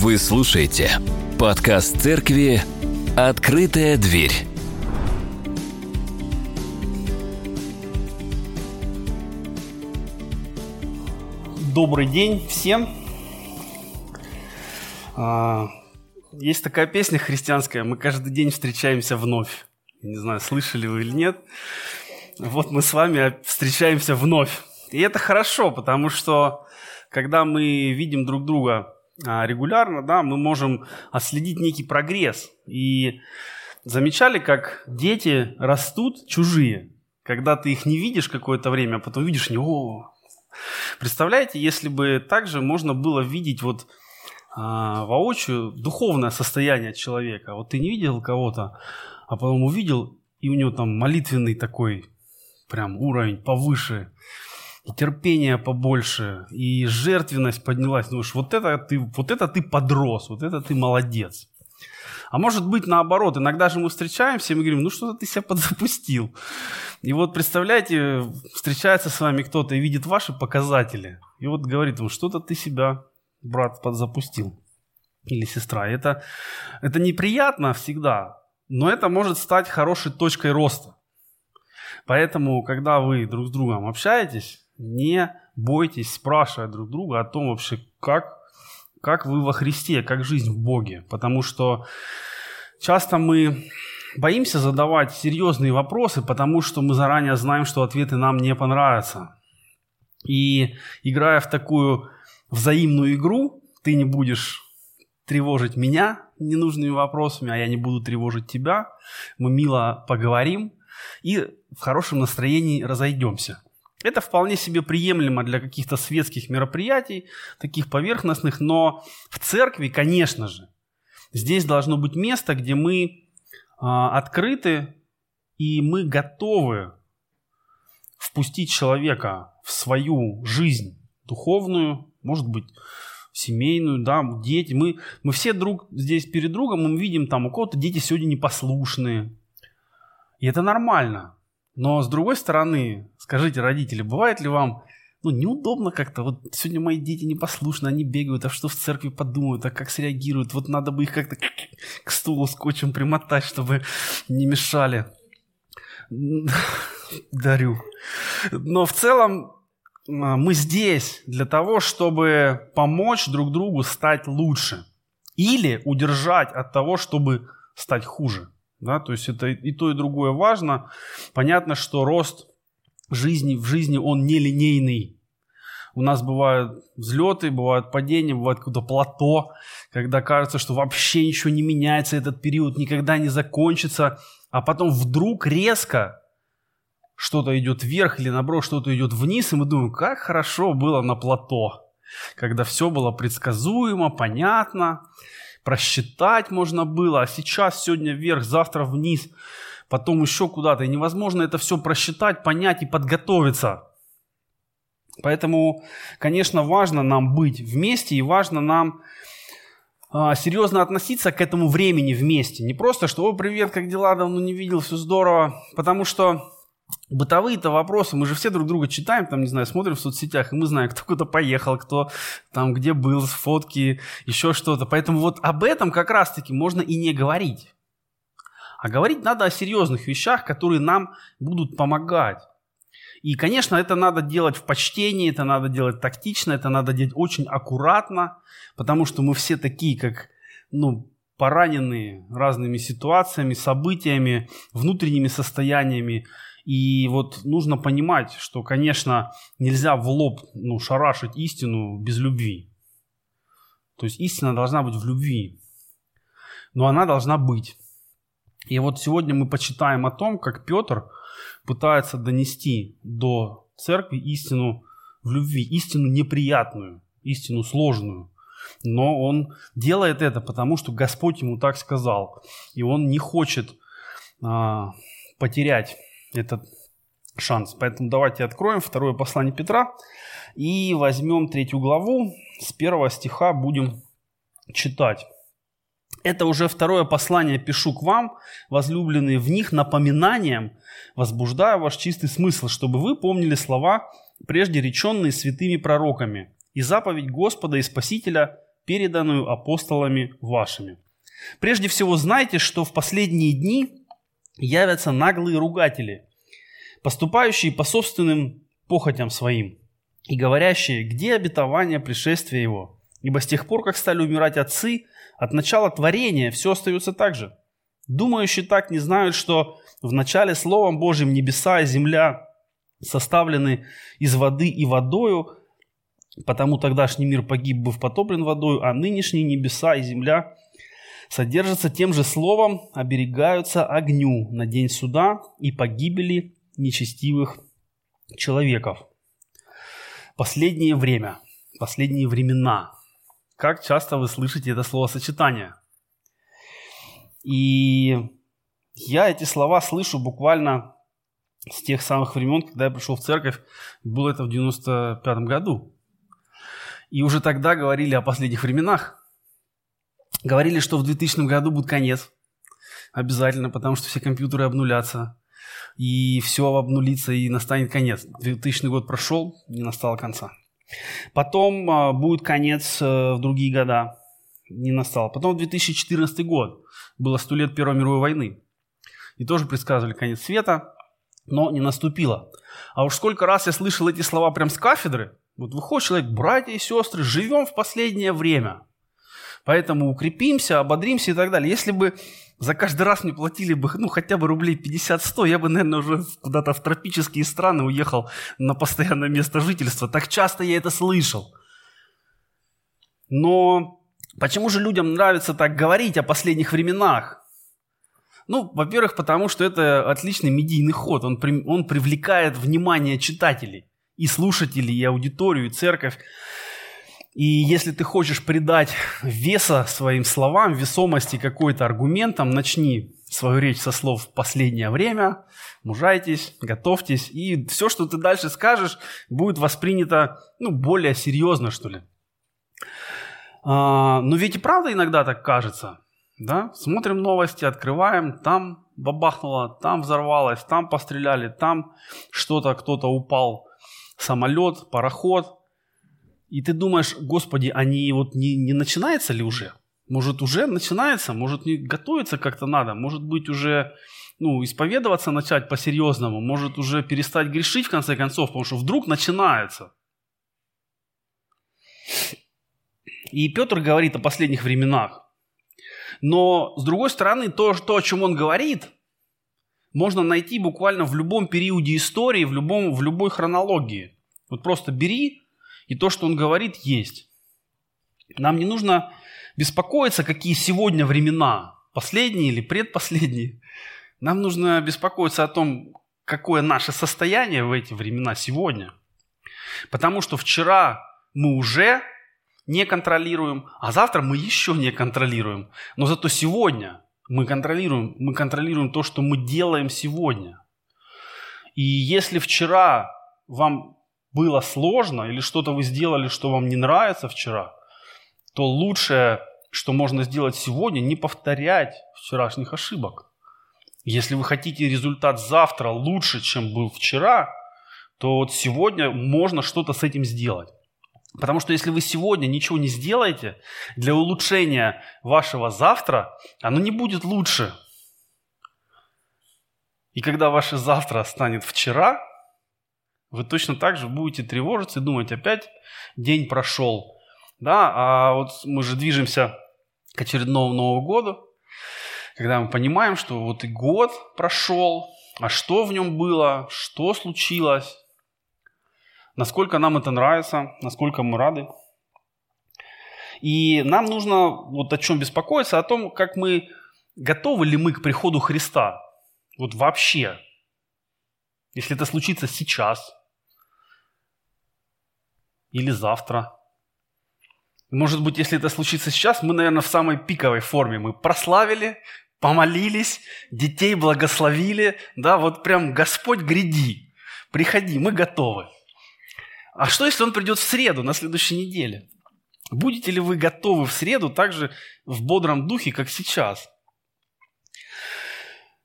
Вы слушаете подкаст церкви «Открытая дверь». Добрый день всем. А, есть такая песня христианская «Мы каждый день встречаемся вновь». Не знаю, слышали вы или нет. Вот мы с вами встречаемся вновь. И это хорошо, потому что когда мы видим друг друга регулярно, да, мы можем отследить некий прогресс. И замечали, как дети растут чужие, когда ты их не видишь какое-то время, а потом видишь, о, представляете, если бы также можно было видеть вот а, воочию духовное состояние человека. Вот ты не видел кого-то, а потом увидел, и у него там молитвенный такой прям уровень повыше, и терпение побольше, и жертвенность поднялась. Думаешь, вот это ты, вот это ты подрос, вот это ты молодец. А может быть наоборот, иногда же мы встречаемся и мы говорим, ну что-то ты себя подзапустил. И вот представляете, встречается с вами кто-то и видит ваши показатели. И вот говорит ему, что-то ты себя, брат, подзапустил. Или сестра. Это, это неприятно всегда, но это может стать хорошей точкой роста. Поэтому, когда вы друг с другом общаетесь, не бойтесь спрашивать друг друга о том вообще, как, как вы во Христе, как жизнь в Боге. Потому что часто мы боимся задавать серьезные вопросы, потому что мы заранее знаем, что ответы нам не понравятся. И играя в такую взаимную игру, ты не будешь тревожить меня ненужными вопросами, а я не буду тревожить тебя. Мы мило поговорим и в хорошем настроении разойдемся. Это вполне себе приемлемо для каких-то светских мероприятий, таких поверхностных, но в церкви, конечно же, здесь должно быть место, где мы э, открыты и мы готовы впустить человека в свою жизнь духовную, может быть, семейную, да, дети. Мы, мы все друг здесь перед другом, мы видим там, у кого-то дети сегодня непослушные. И это нормально. Но с другой стороны, скажите, родители, бывает ли вам ну, неудобно как-то. Вот сегодня мои дети непослушны, они бегают, а что в церкви подумают, а как среагируют. Вот надо бы их как-то к стулу скотчем примотать, чтобы не мешали. Дарю. Но в целом а, мы здесь для того, чтобы помочь друг другу стать лучше. Или удержать от того, чтобы стать хуже. Да, то есть это и то, и другое важно. Понятно, что рост жизни в жизни, он нелинейный. У нас бывают взлеты, бывают падения, бывает какое-то плато, когда кажется, что вообще ничего не меняется, этот период никогда не закончится, а потом вдруг резко что-то идет вверх или наоборот что-то идет вниз, и мы думаем, как хорошо было на плато, когда все было предсказуемо, понятно, просчитать можно было, а сейчас сегодня вверх, завтра вниз, потом еще куда-то. И невозможно это все просчитать, понять и подготовиться. Поэтому, конечно, важно нам быть вместе и важно нам а, серьезно относиться к этому времени вместе. Не просто, что «О, привет, как дела? Давно не видел, все здорово». Потому что бытовые-то вопросы, мы же все друг друга читаем, там, не знаю, смотрим в соцсетях, и мы знаем, кто куда поехал, кто там где был, фотки, еще что-то. Поэтому вот об этом как раз-таки можно и не говорить. А говорить надо о серьезных вещах, которые нам будут помогать. И, конечно, это надо делать в почтении, это надо делать тактично, это надо делать очень аккуратно, потому что мы все такие, как, ну, пораненные разными ситуациями, событиями, внутренними состояниями. И вот нужно понимать, что, конечно, нельзя в лоб ну, шарашить истину без любви. То есть истина должна быть в любви. Но она должна быть. И вот сегодня мы почитаем о том, как Петр пытается донести до церкви истину в любви, истину неприятную, истину сложную. Но он делает это потому, что Господь ему так сказал. И он не хочет а, потерять этот шанс. Поэтому давайте откроем второе послание Петра и возьмем третью главу. С первого стиха будем читать. Это уже второе послание пишу к вам, возлюбленные в них напоминанием, возбуждая ваш чистый смысл, чтобы вы помнили слова, прежде реченные святыми пророками, и заповедь Господа и Спасителя переданную апостолами вашими. Прежде всего знайте, что в последние дни явятся наглые ругатели, поступающие по собственным похотям своим и говорящие, где обетование пришествия его. Ибо с тех пор, как стали умирать отцы, от начала творения все остается так же. Думающие так не знают, что в начале Словом Божьим небеса и земля составлены из воды и водою, потому тогдашний мир погиб, быв потоплен водою, а нынешние небеса и земля содержатся тем же словом, оберегаются огню на день суда и погибели нечестивых человеков. Последнее время, последние времена. Как часто вы слышите это словосочетание? И я эти слова слышу буквально с тех самых времен, когда я пришел в церковь. Было это в 95 году. И уже тогда говорили о последних временах. Говорили, что в 2000 году будет конец. Обязательно, потому что все компьютеры обнулятся. И все обнулится, и настанет конец. 2000 год прошел, не настало конца. Потом а, будет конец а, в другие года. Не настал. Потом 2014 год. Было сто лет Первой мировой войны. И тоже предсказывали конец света, но не наступило. А уж сколько раз я слышал эти слова прям с кафедры. Вот выходит человек, братья и сестры, живем в последнее время. Поэтому укрепимся, ободримся и так далее. Если бы за каждый раз мне платили бы, ну, хотя бы рублей 50-100, я бы, наверное, уже куда-то в тропические страны уехал на постоянное место жительства. Так часто я это слышал. Но почему же людям нравится так говорить о последних временах? Ну, во-первых, потому что это отличный медийный ход. Он, он привлекает внимание читателей, и слушателей, и аудиторию, и церковь. И если ты хочешь придать веса своим словам, весомости какой-то аргументам, начни свою речь со слов «в последнее время», мужайтесь, готовьтесь, и все, что ты дальше скажешь, будет воспринято ну, более серьезно, что ли. А, но ведь и правда иногда так кажется. Да? Смотрим новости, открываем, там бабахнуло, там взорвалось, там постреляли, там что-то, кто-то упал, самолет, пароход – и ты думаешь, господи, они вот не, не начинается ли уже? Может, уже начинается? Может, не готовиться как-то надо? Может быть, уже ну, исповедоваться начать по-серьезному? Может, уже перестать грешить в конце концов? Потому что вдруг начинается. И Петр говорит о последних временах. Но, с другой стороны, то, то, о чем он говорит, можно найти буквально в любом периоде истории, в, любом, в любой хронологии. Вот просто бери и то, что он говорит, есть. Нам не нужно беспокоиться, какие сегодня времена, последние или предпоследние. Нам нужно беспокоиться о том, какое наше состояние в эти времена сегодня. Потому что вчера мы уже не контролируем, а завтра мы еще не контролируем. Но зато сегодня мы контролируем, мы контролируем то, что мы делаем сегодня. И если вчера вам было сложно или что-то вы сделали, что вам не нравится вчера, то лучшее, что можно сделать сегодня, не повторять вчерашних ошибок. Если вы хотите результат завтра лучше, чем был вчера, то вот сегодня можно что-то с этим сделать. Потому что если вы сегодня ничего не сделаете для улучшения вашего завтра, оно не будет лучше. И когда ваше завтра станет вчера, вы точно так же будете тревожиться и думать, опять день прошел. Да, а вот мы же движемся к очередному Новому году, когда мы понимаем, что вот и год прошел, а что в нем было, что случилось, насколько нам это нравится, насколько мы рады. И нам нужно вот о чем беспокоиться, о том, как мы, готовы ли мы к приходу Христа. Вот вообще. Если это случится сейчас, или завтра. Может быть, если это случится сейчас, мы, наверное, в самой пиковой форме. Мы прославили, помолились, детей благословили. Да, вот прям Господь гряди, приходи, мы готовы. А что, если Он придет в среду, на следующей неделе? Будете ли вы готовы в среду также в бодром духе, как сейчас?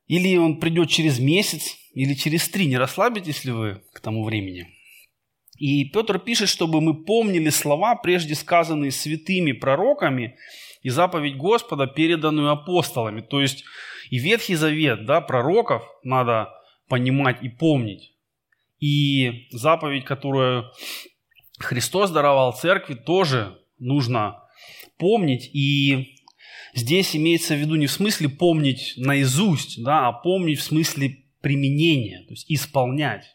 Или он придет через месяц, или через три. Не расслабитесь ли вы к тому времени? И Петр пишет, чтобы мы помнили слова, прежде сказанные святыми пророками, и заповедь Господа, переданную апостолами. То есть и Ветхий Завет, да, пророков надо понимать и помнить. И заповедь, которую Христос даровал церкви, тоже нужно помнить. И здесь имеется в виду не в смысле помнить наизусть, да, а помнить в смысле применения, то есть исполнять.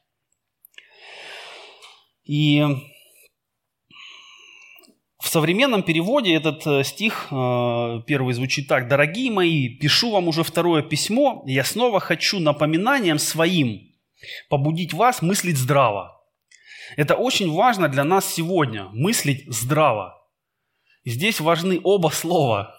И в современном переводе этот э, стих э, первый звучит так. «Дорогие мои, пишу вам уже второе письмо, я снова хочу напоминанием своим побудить вас мыслить здраво». Это очень важно для нас сегодня, мыслить здраво. Здесь важны оба слова.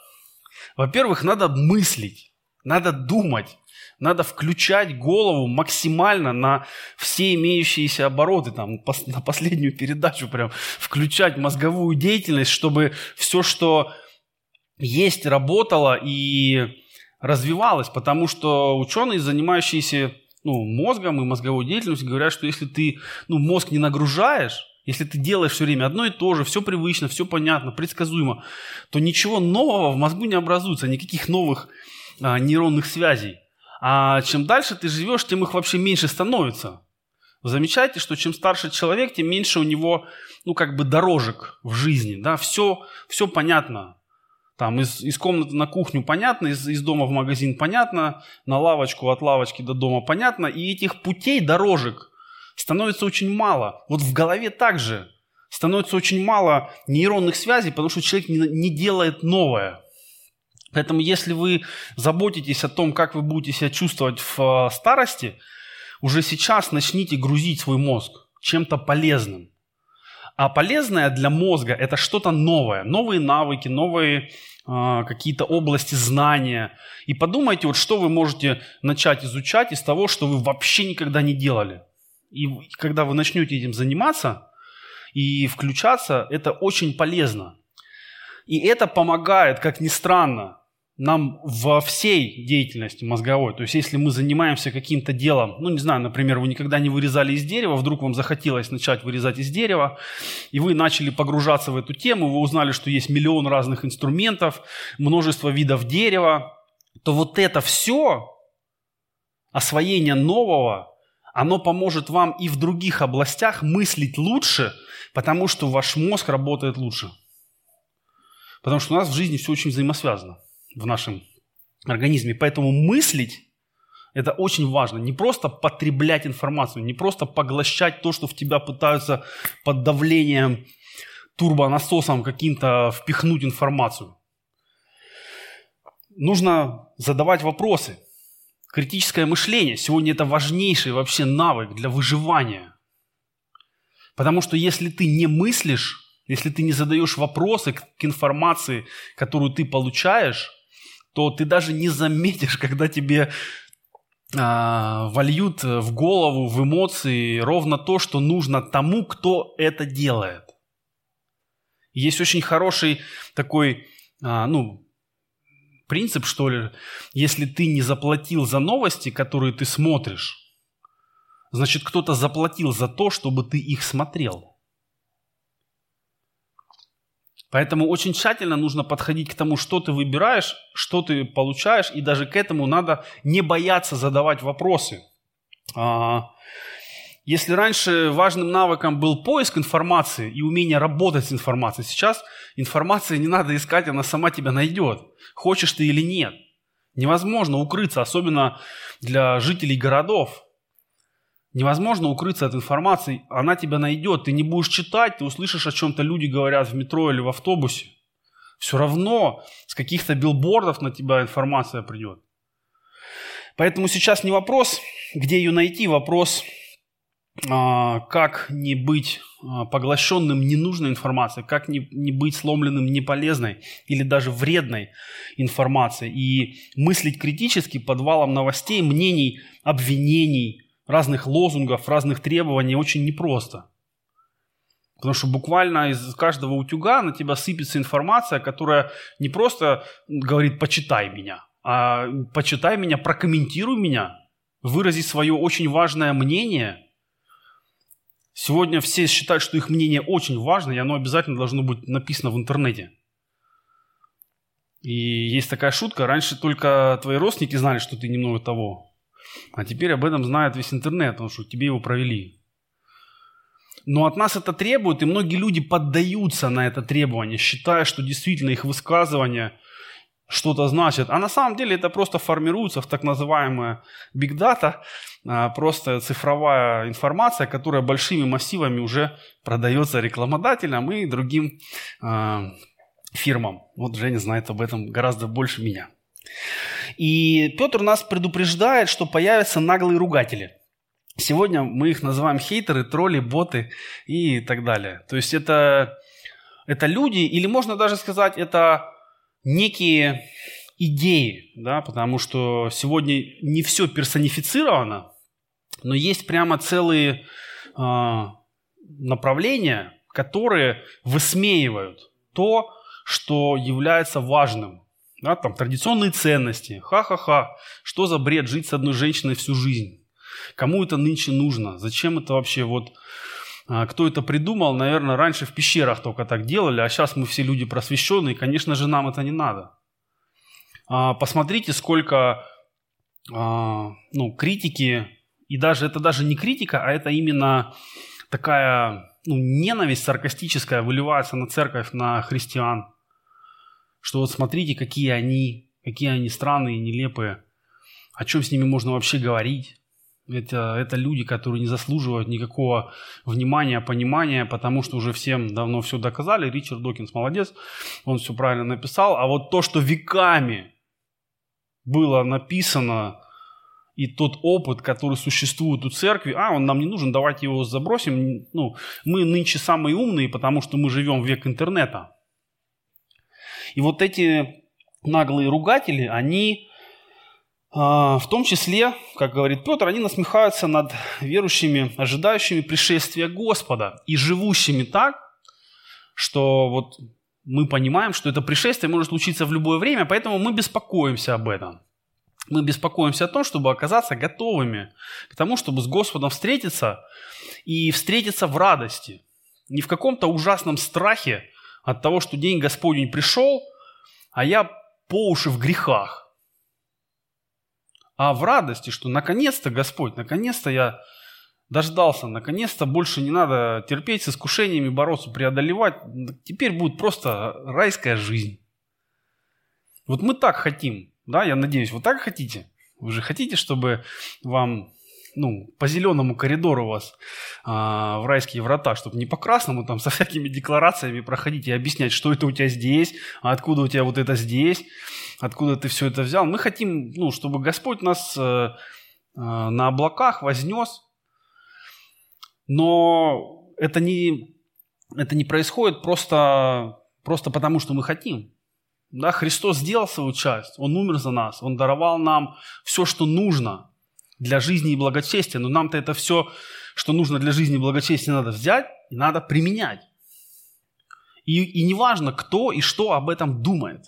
Во-первых, надо мыслить, надо думать, надо включать голову максимально на все имеющиеся обороты, там, на последнюю передачу прям включать мозговую деятельность, чтобы все, что есть, работало и развивалось, потому что ученые, занимающиеся ну, мозгом и мозговой деятельностью, говорят, что если ты ну, мозг не нагружаешь, если ты делаешь все время одно и то же, все привычно, все понятно, предсказуемо, то ничего нового в мозгу не образуется, никаких новых а, нейронных связей. А чем дальше ты живешь, тем их вообще меньше становится. Вы замечаете, что чем старше человек, тем меньше у него, ну, как бы дорожек в жизни, да, все, все понятно. Там из, из комнаты на кухню понятно, из, из дома в магазин понятно, на лавочку от лавочки до дома понятно, и этих путей, дорожек становится очень мало. Вот в голове также становится очень мало нейронных связей, потому что человек не, не делает новое. Поэтому если вы заботитесь о том, как вы будете себя чувствовать в э, старости, уже сейчас начните грузить свой мозг чем-то полезным. А полезное для мозга – это что-то новое, новые навыки, новые э, какие-то области знания. И подумайте, вот что вы можете начать изучать из того, что вы вообще никогда не делали. И когда вы начнете этим заниматься и включаться, это очень полезно. И это помогает, как ни странно, нам во всей деятельности мозговой. То есть, если мы занимаемся каким-то делом, ну, не знаю, например, вы никогда не вырезали из дерева, вдруг вам захотелось начать вырезать из дерева, и вы начали погружаться в эту тему, вы узнали, что есть миллион разных инструментов, множество видов дерева, то вот это все, освоение нового, оно поможет вам и в других областях мыслить лучше, потому что ваш мозг работает лучше. Потому что у нас в жизни все очень взаимосвязано в нашем организме. Поэтому мыслить – это очень важно. Не просто потреблять информацию, не просто поглощать то, что в тебя пытаются под давлением турбонасосом каким-то впихнуть информацию. Нужно задавать вопросы. Критическое мышление сегодня это важнейший вообще навык для выживания. Потому что если ты не мыслишь, если ты не задаешь вопросы к информации, которую ты получаешь, то ты даже не заметишь, когда тебе а, вольют в голову, в эмоции ровно то, что нужно тому, кто это делает. Есть очень хороший такой, а, ну, принцип, что ли, если ты не заплатил за новости, которые ты смотришь, значит, кто-то заплатил за то, чтобы ты их смотрел. Поэтому очень тщательно нужно подходить к тому, что ты выбираешь, что ты получаешь, и даже к этому надо не бояться задавать вопросы. А, если раньше важным навыком был поиск информации и умение работать с информацией, сейчас информации не надо искать, она сама тебя найдет, хочешь ты или нет. Невозможно укрыться, особенно для жителей городов. Невозможно укрыться от информации, она тебя найдет. Ты не будешь читать, ты услышишь, о чем-то люди говорят в метро или в автобусе. Все равно с каких-то билбордов на тебя информация придет. Поэтому сейчас не вопрос, где ее найти, вопрос, а, как не быть а, поглощенным ненужной информацией, как не, не быть сломленным неполезной или даже вредной информацией и мыслить критически под валом новостей, мнений, обвинений, разных лозунгов, разных требований очень непросто. Потому что буквально из каждого утюга на тебя сыпется информация, которая не просто говорит «почитай меня», а «почитай меня, прокомментируй меня», вырази свое очень важное мнение. Сегодня все считают, что их мнение очень важно, и оно обязательно должно быть написано в интернете. И есть такая шутка, раньше только твои родственники знали, что ты немного того, а теперь об этом знает весь интернет, потому что тебе его провели. Но от нас это требует, и многие люди поддаются на это требование, считая, что действительно их высказывания что-то значат. А на самом деле это просто формируется в так называемая big data, а, просто цифровая информация, которая большими массивами уже продается рекламодателям и другим а, фирмам. Вот Женя знает об этом гораздо больше меня. И Петр нас предупреждает, что появятся наглые ругатели. Сегодня мы их называем хейтеры, тролли, боты и так далее. То есть это, это люди, или можно даже сказать, это некие идеи, да, потому что сегодня не все персонифицировано, но есть прямо целые э, направления, которые высмеивают то, что является важным. Да, там традиционные ценности. Ха-ха-ха, что за бред жить с одной женщиной всю жизнь? Кому это нынче нужно? Зачем это вообще вот... А, кто это придумал, наверное, раньше в пещерах только так делали, а сейчас мы все люди просвещенные, конечно же, нам это не надо. А, посмотрите, сколько а, ну, критики, и даже это даже не критика, а это именно такая ну, ненависть саркастическая выливается на церковь, на христиан. Что вот смотрите, какие они, какие они странные, нелепые. О чем с ними можно вообще говорить? Это, это люди, которые не заслуживают никакого внимания, понимания, потому что уже всем давно все доказали. Ричард Докинс молодец, он все правильно написал. А вот то, что веками было написано, и тот опыт, который существует у церкви, а, он нам не нужен, давайте его забросим. Ну, мы нынче самые умные, потому что мы живем в век интернета. И вот эти наглые ругатели, они а, в том числе, как говорит Петр, они насмехаются над верующими, ожидающими пришествия Господа и живущими так, что вот мы понимаем, что это пришествие может случиться в любое время, поэтому мы беспокоимся об этом. Мы беспокоимся о том, чтобы оказаться готовыми к тому, чтобы с Господом встретиться и встретиться в радости. Не в каком-то ужасном страхе от того, что день Господень пришел, а я по уши в грехах – а в радости, что наконец-то Господь, наконец-то я дождался, наконец-то больше не надо терпеть с искушениями, бороться, преодолевать. Теперь будет просто райская жизнь. Вот мы так хотим, да, я надеюсь, вы так хотите? Вы же хотите, чтобы вам ну, по зеленому коридору вас а, в райские врата, чтобы не по красному там со всякими декларациями проходить и объяснять, что это у тебя здесь, а откуда у тебя вот это здесь, откуда ты все это взял. Мы хотим, ну, чтобы Господь нас а, а, на облаках вознес, но это не, это не происходит просто, просто потому, что мы хотим. Да, Христос сделал свою часть, Он умер за нас, Он даровал нам все, что нужно – для жизни и благочестия. Но нам-то это все, что нужно для жизни и благочестия, надо взять и надо применять. И, и неважно, кто и что об этом думает.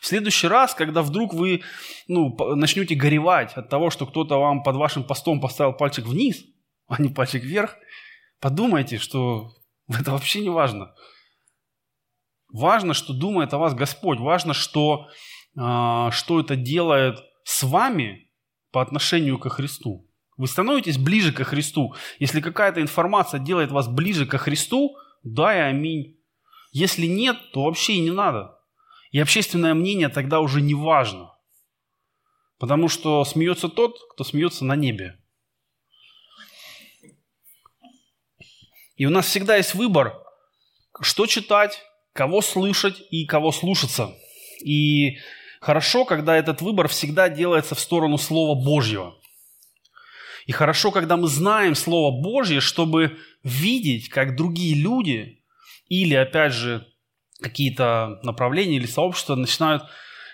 В следующий раз, когда вдруг вы ну, начнете горевать от того, что кто-то вам под вашим постом поставил пальчик вниз, а не пальчик вверх, подумайте, что это вообще не важно. Важно, что думает о вас Господь. Важно, что, э, что это делает с вами по отношению ко Христу. Вы становитесь ближе ко Христу. Если какая-то информация делает вас ближе ко Христу, да и аминь. Если нет, то вообще и не надо. И общественное мнение тогда уже не важно. Потому что смеется тот, кто смеется на небе. И у нас всегда есть выбор, что читать, кого слышать и кого слушаться. И Хорошо, когда этот выбор всегда делается в сторону Слова Божьего. И хорошо, когда мы знаем Слово Божье, чтобы видеть, как другие люди или, опять же, какие-то направления или сообщества начинают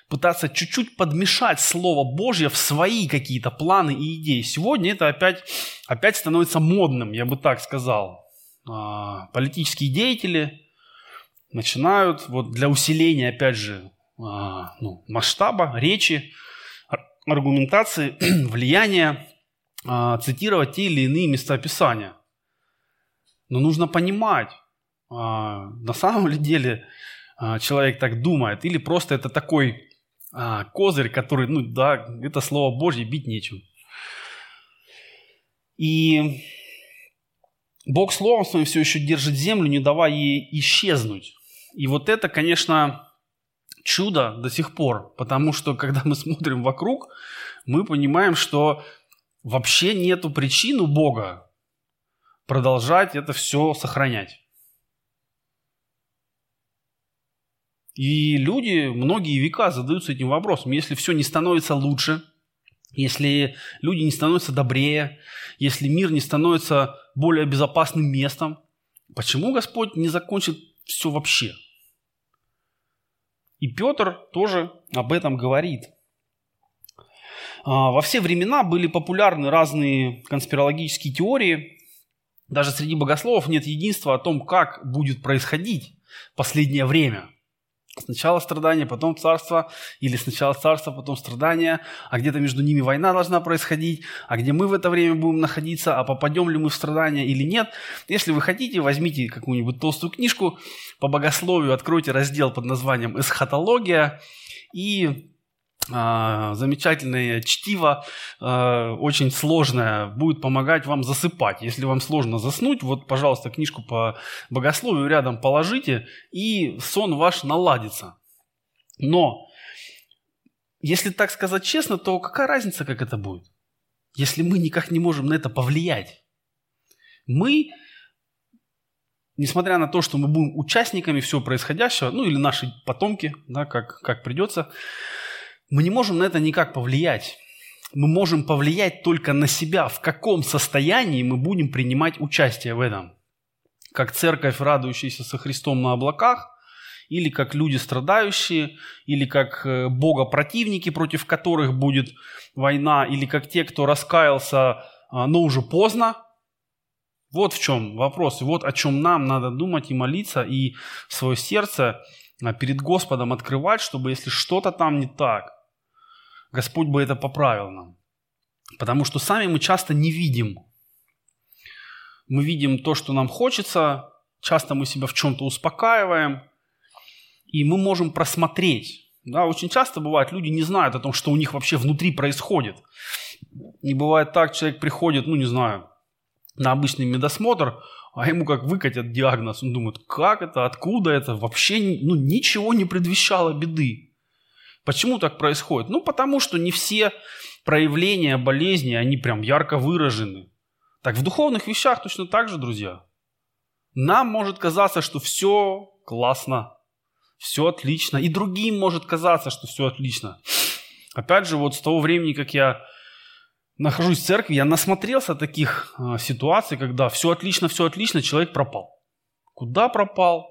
пытаться чуть-чуть подмешать Слово Божье в свои какие-то планы и идеи. Сегодня это опять, опять становится модным, я бы так сказал. А, политические деятели начинают вот для усиления, опять же, ну, масштаба речи, аргументации, влияния, а, цитировать те или иные места Писания. Но нужно понимать, а, на самом ли деле а, человек так думает, или просто это такой а, козырь, который, ну да, это слово Божье, бить нечем. И Бог словом своим все еще держит землю, не давая ей исчезнуть. И вот это, конечно, чудо до сих пор, потому что когда мы смотрим вокруг, мы понимаем, что вообще нету причин у Бога продолжать это все сохранять. И люди многие века задаются этим вопросом. Если все не становится лучше, если люди не становятся добрее, если мир не становится более безопасным местом, почему Господь не закончит все вообще? И Петр тоже об этом говорит. А, во все времена были популярны разные конспирологические теории. Даже среди богословов нет единства о том, как будет происходить последнее время – Сначала страдания, потом царство, или сначала царство, потом страдания, а где-то между ними война должна происходить, а где мы в это время будем находиться, а попадем ли мы в страдания или нет. Если вы хотите, возьмите какую-нибудь толстую книжку по богословию, откройте раздел под названием «Эсхатология» и замечательное чтиво, а, очень сложное, будет помогать вам засыпать. Если вам сложно заснуть, вот, пожалуйста, книжку по богословию рядом положите, и сон ваш наладится. Но, если так сказать честно, то какая разница, как это будет? Если мы никак не можем на это повлиять. Мы, несмотря на то, что мы будем участниками всего происходящего, ну или наши потомки, да, как, как придется, мы не можем на это никак повлиять. Мы можем повлиять только на себя, в каком состоянии мы будем принимать участие в этом. Как церковь, радующаяся со Христом на облаках, или как люди страдающие, или как э, Бога противники, против которых будет война, или как те, кто раскаялся, а, но уже поздно. Вот в чем вопрос, вот о чем нам надо думать и молиться, и свое сердце а, перед Господом открывать, чтобы если что-то там не так, Господь бы это поправил нам. Потому что сами мы часто не видим. Мы видим то, что нам хочется, часто мы себя в чем-то успокаиваем, и мы можем просмотреть. Да, очень часто бывает, люди не знают о том, что у них вообще внутри происходит. И бывает так, человек приходит, ну не знаю, на обычный медосмотр, а ему как выкатят диагноз, он думает, как это, откуда это, вообще ну, ничего не предвещало беды. Почему так происходит? Ну, потому что не все проявления болезни, они прям ярко выражены. Так в духовных вещах точно так же, друзья. Нам может казаться, что все классно, все отлично. И другим может казаться, что все отлично. Опять же, вот с того времени, как я нахожусь в церкви, я насмотрелся таких э, ситуаций, когда все отлично, все отлично, человек пропал. Куда пропал?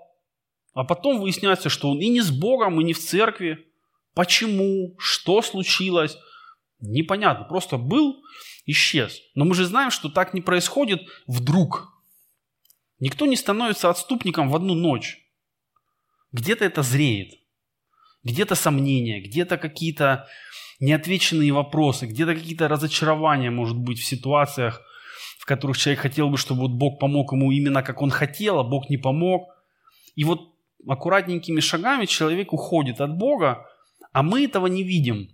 А потом выясняется, что он и не с Богом, и не в церкви. Почему? Что случилось? Непонятно. Просто был, исчез. Но мы же знаем, что так не происходит вдруг. Никто не становится отступником в одну ночь. Где-то это зреет. Где-то сомнения, где-то какие-то неотвеченные вопросы, где-то какие-то разочарования, может быть, в ситуациях, в которых человек хотел бы, чтобы вот Бог помог ему именно как он хотел, а Бог не помог. И вот аккуратненькими шагами человек уходит от Бога, а мы этого не видим.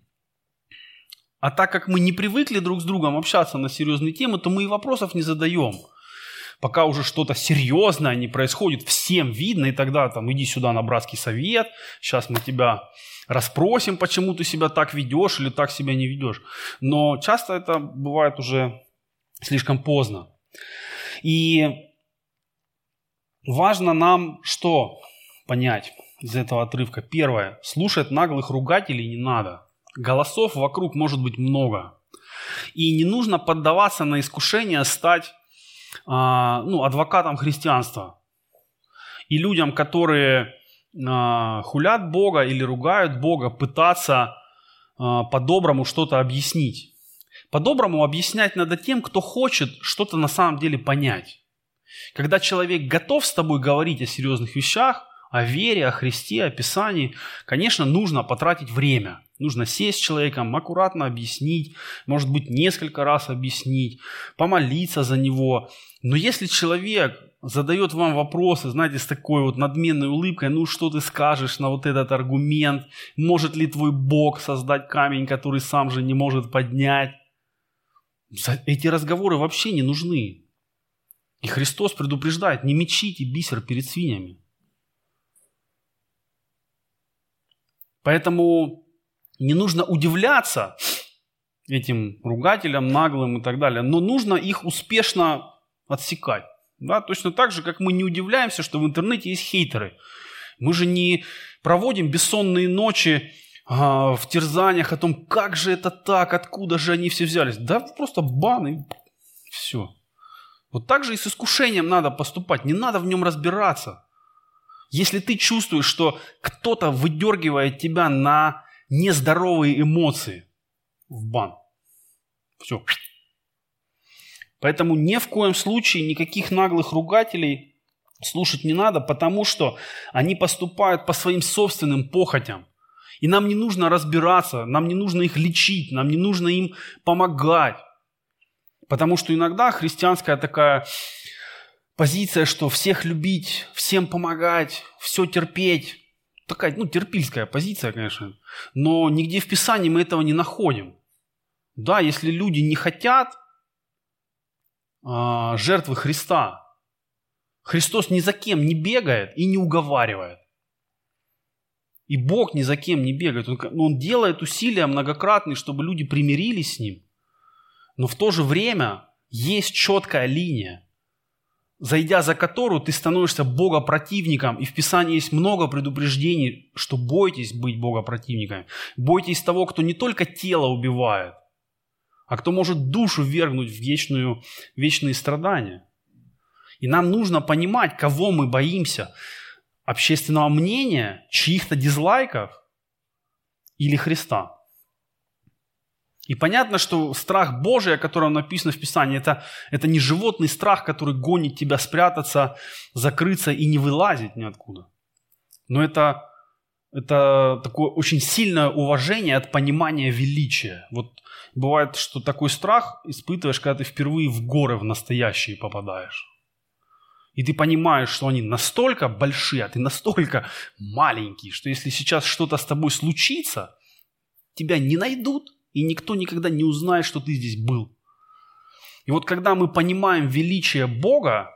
А так как мы не привыкли друг с другом общаться на серьезные темы, то мы и вопросов не задаем. Пока уже что-то серьезное не происходит, всем видно, и тогда там иди сюда на братский совет, сейчас мы тебя расспросим, почему ты себя так ведешь или так себя не ведешь. Но часто это бывает уже слишком поздно. И важно нам что понять? Из этого отрывка. Первое. Слушать наглых ругателей не надо. Голосов вокруг может быть много. И не нужно поддаваться на искушение стать а, ну, адвокатом христианства. И людям, которые а, хулят Бога или ругают Бога, пытаться а, по-доброму что-то объяснить. По-доброму объяснять надо тем, кто хочет что-то на самом деле понять. Когда человек готов с тобой говорить о серьезных вещах, о вере, о Христе, о Писании, конечно, нужно потратить время. Нужно сесть с человеком, аккуратно объяснить, может быть, несколько раз объяснить, помолиться за него. Но если человек задает вам вопросы, знаете, с такой вот надменной улыбкой, ну что ты скажешь на вот этот аргумент, может ли твой Бог создать камень, который сам же не может поднять, эти разговоры вообще не нужны. И Христос предупреждает, не мечите бисер перед свиньями. Поэтому не нужно удивляться этим ругателям, наглым и так далее, но нужно их успешно отсекать. Да? Точно так же, как мы не удивляемся, что в интернете есть хейтеры. Мы же не проводим бессонные ночи а, в терзаниях о том, как же это так, откуда же они все взялись. Да просто бан и все. Вот так же и с искушением надо поступать, не надо в нем разбираться. Если ты чувствуешь, что кто-то выдергивает тебя на нездоровые эмоции, в бан. Все. Поэтому ни в коем случае никаких наглых ругателей слушать не надо, потому что они поступают по своим собственным похотям. И нам не нужно разбираться, нам не нужно их лечить, нам не нужно им помогать. Потому что иногда христианская такая позиция, что всех любить, всем помогать, все терпеть, такая, ну, терпильская позиция, конечно, но нигде в Писании мы этого не находим. Да, если люди не хотят а, жертвы Христа, Христос ни за кем не бегает и не уговаривает. И Бог ни за кем не бегает. Он, он делает усилия многократные, чтобы люди примирились с Ним. Но в то же время есть четкая линия, зайдя за которую ты становишься богопротивником. И в Писании есть много предупреждений, что бойтесь быть богопротивниками. Бойтесь того, кто не только тело убивает, а кто может душу вергнуть в вечную, вечные страдания. И нам нужно понимать, кого мы боимся – общественного мнения, чьих-то дизлайков или Христа. И понятно, что страх Божий, о котором написано в Писании, это, это не животный страх, который гонит тебя спрятаться, закрыться и не вылазить ниоткуда. Но это, это такое очень сильное уважение от понимания величия. Вот бывает, что такой страх испытываешь, когда ты впервые в горы в настоящие попадаешь. И ты понимаешь, что они настолько большие, а ты настолько маленький, что если сейчас что-то с тобой случится, тебя не найдут, и никто никогда не узнает, что ты здесь был. И вот когда мы понимаем величие Бога,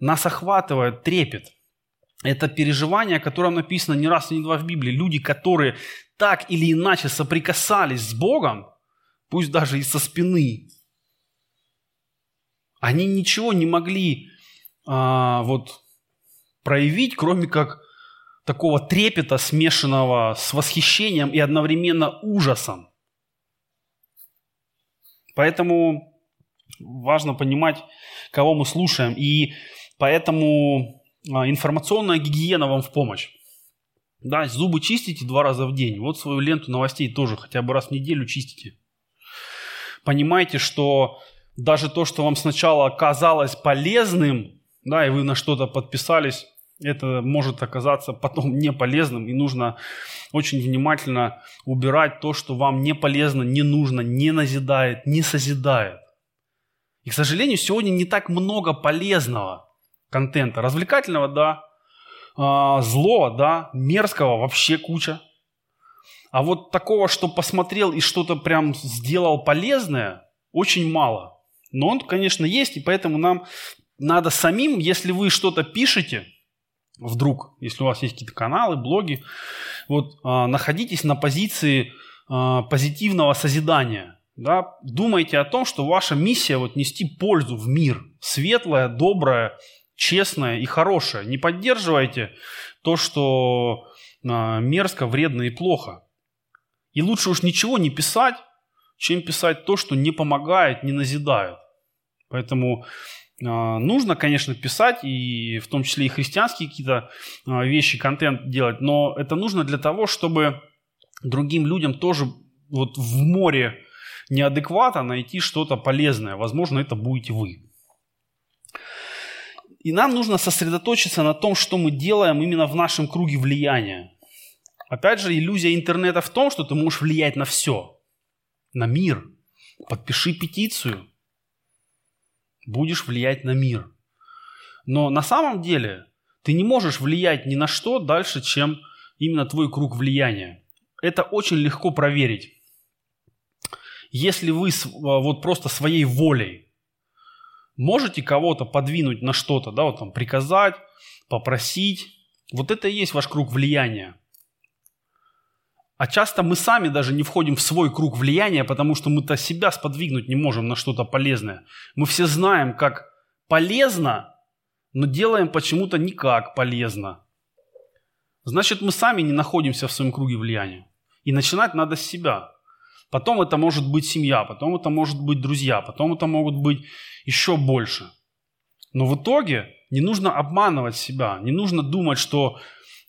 нас охватывает трепет. Это переживание, о котором написано не раз и не два в Библии. Люди, которые так или иначе соприкасались с Богом, пусть даже и со спины, они ничего не могли а, вот проявить, кроме как такого трепета, смешанного с восхищением и одновременно ужасом. Поэтому важно понимать, кого мы слушаем. И поэтому а, информационная гигиена вам в помощь. Да, зубы чистите два раза в день. Вот свою ленту новостей тоже хотя бы раз в неделю чистите. Понимайте, что даже то, что вам сначала казалось полезным, да, и вы на что-то подписались, это может оказаться потом не полезным, и нужно очень внимательно убирать то, что вам не полезно, не нужно, не назидает, не созидает. И, к сожалению, сегодня не так много полезного контента. Развлекательного, да, а, злого, да, мерзкого вообще куча. А вот такого, что посмотрел и что-то прям сделал полезное, очень мало. Но он, конечно, есть, и поэтому нам надо самим, если вы что-то пишете, вдруг, если у вас есть какие-то каналы, блоги, вот э, находитесь на позиции э, позитивного созидания. Да? Думайте о том, что ваша миссия вот нести пользу в мир, светлая, добрая, честная и хорошая. Не поддерживайте то, что э, мерзко, вредно и плохо. И лучше уж ничего не писать, чем писать то, что не помогает, не назидает. Поэтому нужно, конечно, писать, и в том числе и христианские какие-то а, вещи, контент делать, но это нужно для того, чтобы другим людям тоже вот в море неадеквата найти что-то полезное. Возможно, это будете вы. И нам нужно сосредоточиться на том, что мы делаем именно в нашем круге влияния. Опять же, иллюзия интернета в том, что ты можешь влиять на все. На мир. Подпиши петицию. Будешь влиять на мир. Но на самом деле ты не можешь влиять ни на что дальше, чем именно твой круг влияния. Это очень легко проверить. Если вы вот просто своей волей можете кого-то подвинуть на что-то, да, вот там приказать, попросить. Вот это и есть ваш круг влияния. А часто мы сами даже не входим в свой круг влияния, потому что мы-то себя сподвигнуть не можем на что-то полезное. Мы все знаем, как полезно, но делаем почему-то никак полезно. Значит, мы сами не находимся в своем круге влияния. И начинать надо с себя. Потом это может быть семья, потом это может быть друзья, потом это могут быть еще больше. Но в итоге не нужно обманывать себя, не нужно думать, что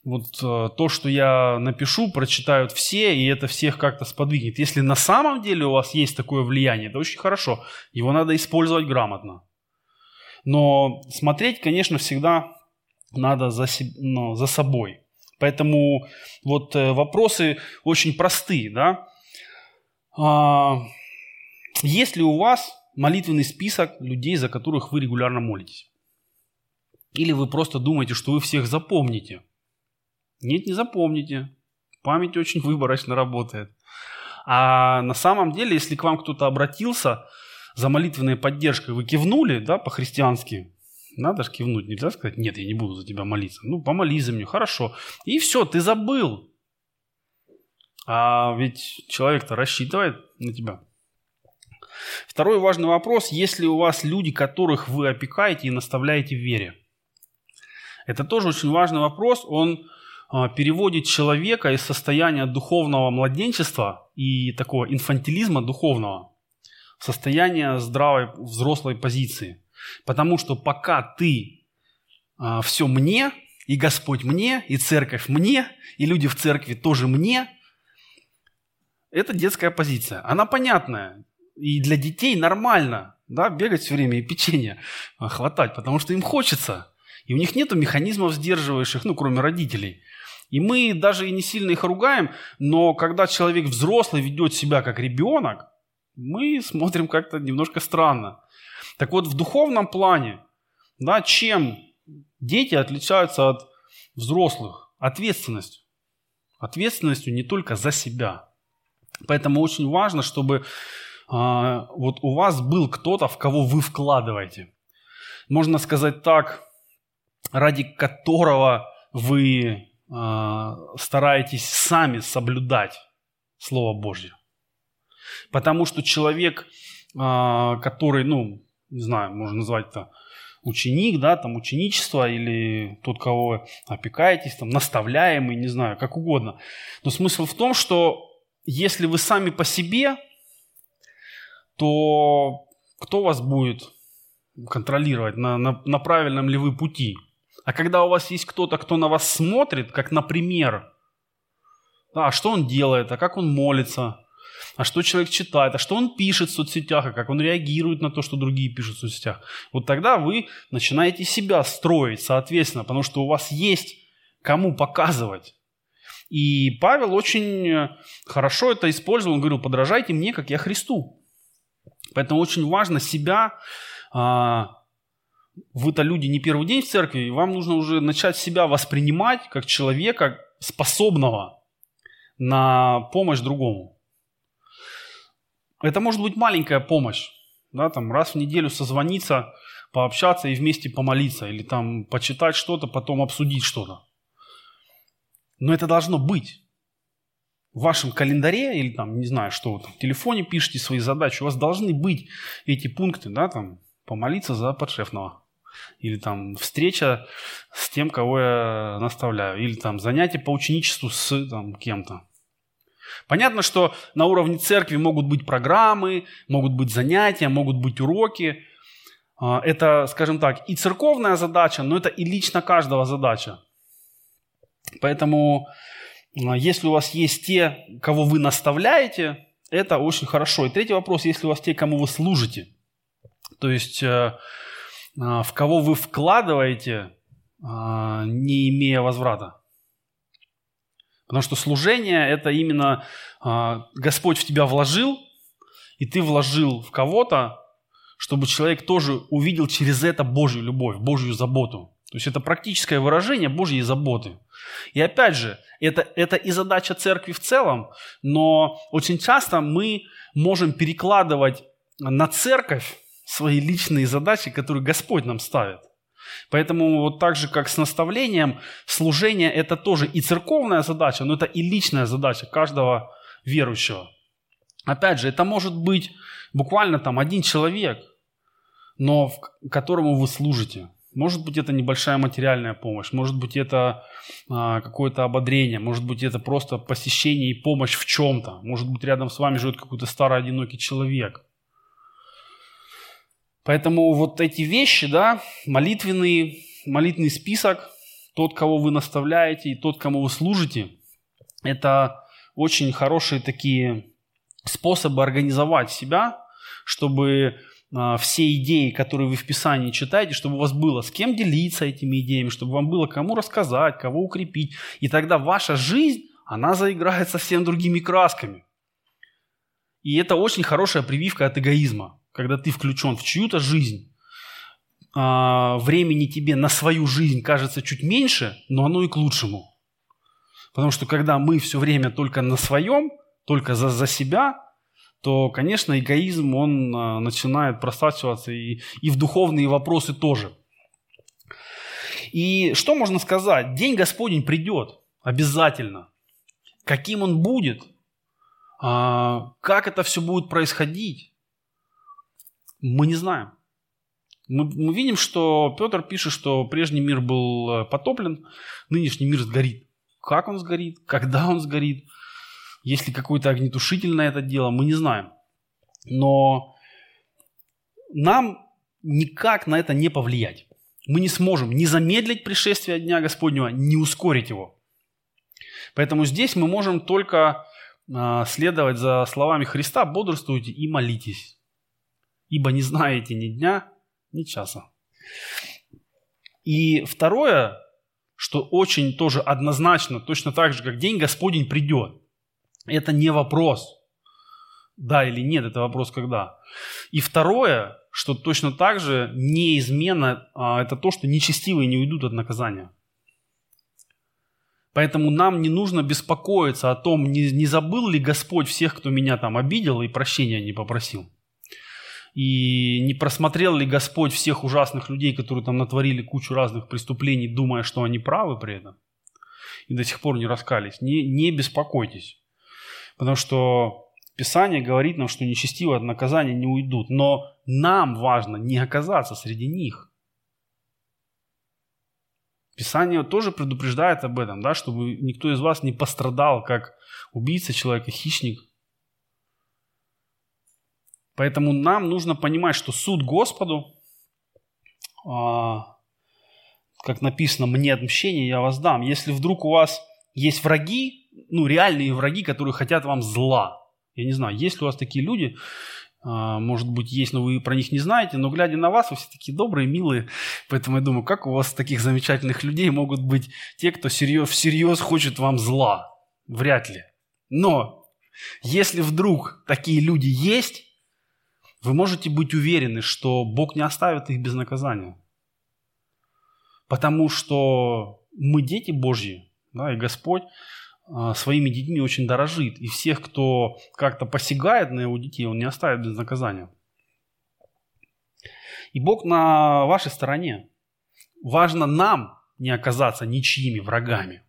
вот э, то, что я напишу, прочитают все, и это всех как-то сподвигнет. Если на самом деле у вас есть такое влияние, это очень хорошо. Его надо использовать грамотно. Но смотреть, конечно, всегда надо за, ну, за собой. Поэтому вот э, вопросы очень простые, да. А, есть ли у вас молитвенный список людей, за которых вы регулярно молитесь? Или вы просто думаете, что вы всех запомните? Нет, не запомните. Память очень выборочно работает. А на самом деле, если к вам кто-то обратился за молитвенной поддержкой, вы кивнули, да, по-христиански, надо же кивнуть, нельзя сказать, нет, я не буду за тебя молиться. Ну, помолись за меня, хорошо. И все, ты забыл. А ведь человек-то рассчитывает на тебя. Второй важный вопрос, есть ли у вас люди, которых вы опекаете и наставляете в вере? Это тоже очень важный вопрос, он переводит человека из состояния духовного младенчества и такого инфантилизма духовного в состояние здравой взрослой позиции. Потому что пока ты а, все мне, и Господь мне, и церковь мне, и люди в церкви тоже мне, это детская позиция. Она понятная. И для детей нормально да, бегать все время и печенье а, хватать, потому что им хочется. И у них нет механизмов сдерживающих, ну, кроме родителей. И мы даже и не сильно их ругаем, но когда человек взрослый ведет себя как ребенок, мы смотрим как-то немножко странно. Так вот, в духовном плане, да, чем дети отличаются от взрослых? Ответственностью. Ответственностью не только за себя. Поэтому очень важно, чтобы а, вот у вас был кто-то, в кого вы вкладываете. Можно сказать так, ради которого вы стараетесь сами соблюдать Слово Божье. Потому что человек, а, который, ну, не знаю, можно назвать это ученик, да, там ученичество или тот, кого опекаетесь, там наставляемый, не знаю, как угодно. Но смысл в том, что если вы сами по себе, то кто вас будет контролировать, на, на, на правильном ли вы пути? А когда у вас есть кто-то, кто на вас смотрит, как, например, а что он делает, а как он молится, а что человек читает, а что он пишет в соцсетях, а как он реагирует на то, что другие пишут в соцсетях. Вот тогда вы начинаете себя строить, соответственно, потому что у вас есть кому показывать. И Павел очень хорошо это использовал. Он говорил, подражайте мне, как я Христу. Поэтому очень важно себя... А, вы-то люди не первый день в церкви, и вам нужно уже начать себя воспринимать как человека, способного на помощь другому. Это может быть маленькая помощь, да, там раз в неделю созвониться, пообщаться и вместе помолиться, или там почитать что-то, потом обсудить что-то. Но это должно быть. В вашем календаре или там, не знаю, что вы там, в телефоне пишете свои задачи, у вас должны быть эти пункты, да, там, помолиться за подшефного. Или там встреча с тем, кого я наставляю. Или там занятие по ученичеству с там, кем-то. Понятно, что на уровне церкви могут быть программы, могут быть занятия, могут быть уроки. А, это, скажем так, и церковная задача, но это и лично каждого задача. Поэтому, а, если у вас есть те, кого вы наставляете, это очень хорошо. И третий вопрос, если у вас те, кому вы служите. То есть, э, в кого вы вкладываете, а, не имея возврата. Потому что служение – это именно а, Господь в тебя вложил, и ты вложил в кого-то, чтобы человек тоже увидел через это Божью любовь, Божью заботу. То есть это практическое выражение Божьей заботы. И опять же, это, это и задача церкви в целом, но очень часто мы можем перекладывать на церковь свои личные задачи, которые Господь нам ставит. Поэтому вот так же, как с наставлением, служение – это тоже и церковная задача, но это и личная задача каждого верующего. Опять же, это может быть буквально там один человек, но которому вы служите. Может быть, это небольшая материальная помощь, может быть, это а, какое-то ободрение, может быть, это просто посещение и помощь в чем-то, может быть, рядом с вами живет какой-то старый одинокий человек. Поэтому вот эти вещи, да, молитвенный, молитвенный список, тот, кого вы наставляете, и тот, кому вы служите, это очень хорошие такие способы организовать себя, чтобы а, все идеи, которые вы в Писании читаете, чтобы у вас было с кем делиться этими идеями, чтобы вам было кому рассказать, кого укрепить. И тогда ваша жизнь, она заиграет совсем другими красками. И это очень хорошая прививка от эгоизма когда ты включен в чью-то жизнь, а, времени тебе на свою жизнь кажется чуть меньше, но оно и к лучшему. Потому что когда мы все время только на своем, только за, за себя, то, конечно, эгоизм, он а, начинает просачиваться и, и в духовные вопросы тоже. И что можно сказать? День Господень придет обязательно. Каким он будет? А, как это все будет происходить? Мы не знаем. Мы, мы видим, что Петр пишет, что прежний мир был э, потоплен, нынешний мир сгорит. Как он сгорит, когда он сгорит, есть ли какой-то огнетушитель на это дело, мы не знаем. Но нам никак на это не повлиять. Мы не сможем ни замедлить пришествие Дня Господнего, ни ускорить его. Поэтому здесь мы можем только э, следовать за словами Христа, бодрствуйте и молитесь ибо не знаете ни дня, ни часа. И второе, что очень тоже однозначно, точно так же, как день Господень придет. Это не вопрос, да или нет, это вопрос когда. И второе, что точно так же неизменно, а, это то, что нечестивые не уйдут от наказания. Поэтому нам не нужно беспокоиться о том, не, не забыл ли Господь всех, кто меня там обидел и прощения не попросил. И не просмотрел ли Господь всех ужасных людей, которые там натворили кучу разных преступлений, думая, что они правы при этом, и до сих пор не раскались. Не, не беспокойтесь. Потому что Писание говорит нам, что нечестивые от наказания не уйдут. Но нам важно не оказаться среди них. Писание тоже предупреждает об этом, да, чтобы никто из вас не пострадал, как убийца человека, хищник – Поэтому нам нужно понимать, что суд Господу, а, как написано, мне отмщение я вас дам. Если вдруг у вас есть враги, ну реальные враги, которые хотят вам зла, я не знаю, есть ли у вас такие люди, а, может быть, есть, но вы про них не знаете, но глядя на вас, вы все такие добрые, милые. Поэтому я думаю, как у вас таких замечательных людей могут быть те, кто всерьез, всерьез хочет вам зла? Вряд ли. Но если вдруг такие люди есть, вы можете быть уверены, что Бог не оставит их без наказания. Потому что мы дети Божьи, да, и Господь а, своими детьми очень дорожит. И всех, кто как-то посягает на его детей, он не оставит без наказания. И Бог на вашей стороне. Важно нам не оказаться ничьими врагами.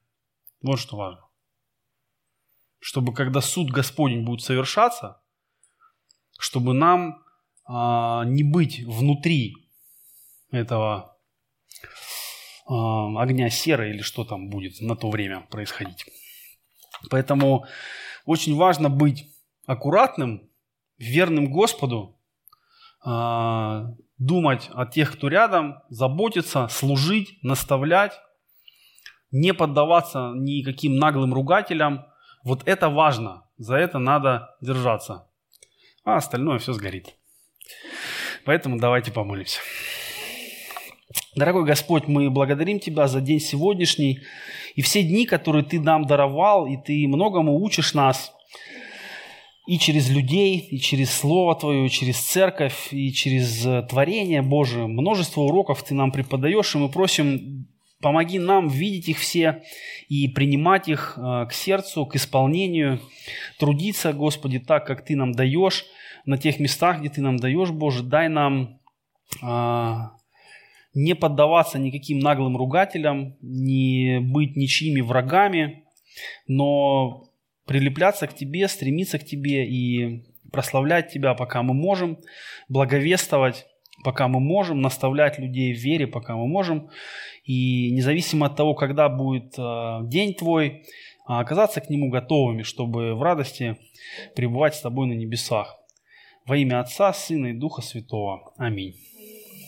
Вот что важно. Чтобы когда суд Господень будет совершаться, чтобы нам а, не быть внутри этого а, огня серы или что там будет на то время происходить. Поэтому очень важно быть аккуратным, верным Господу, а, думать о тех, кто рядом, заботиться, служить, наставлять, не поддаваться никаким наглым ругателям. Вот это важно, за это надо держаться, а остальное все сгорит. Поэтому давайте помолимся. Дорогой Господь, мы благодарим Тебя за день сегодняшний и все дни, которые Ты нам даровал, и Ты многому учишь нас и через людей, и через Слово Твое, и через Церковь, и через э, творение Божие. Множество уроков Ты нам преподаешь, и мы просим, помоги нам видеть их все и принимать их э, к сердцу, к исполнению, трудиться, Господи, так, как Ты нам даешь, на тех местах, где Ты нам даешь, Боже, дай нам а, не поддаваться никаким наглым ругателям, не быть ничьими врагами, но прилепляться к Тебе, стремиться к Тебе и прославлять Тебя, пока мы можем, благовествовать, пока мы можем, наставлять людей в вере, пока мы можем. И независимо от того, когда будет э, день Твой, а оказаться к Нему готовыми, чтобы в радости пребывать с Тобой на небесах. Во имя Отца, Сына и Духа Святого. Аминь.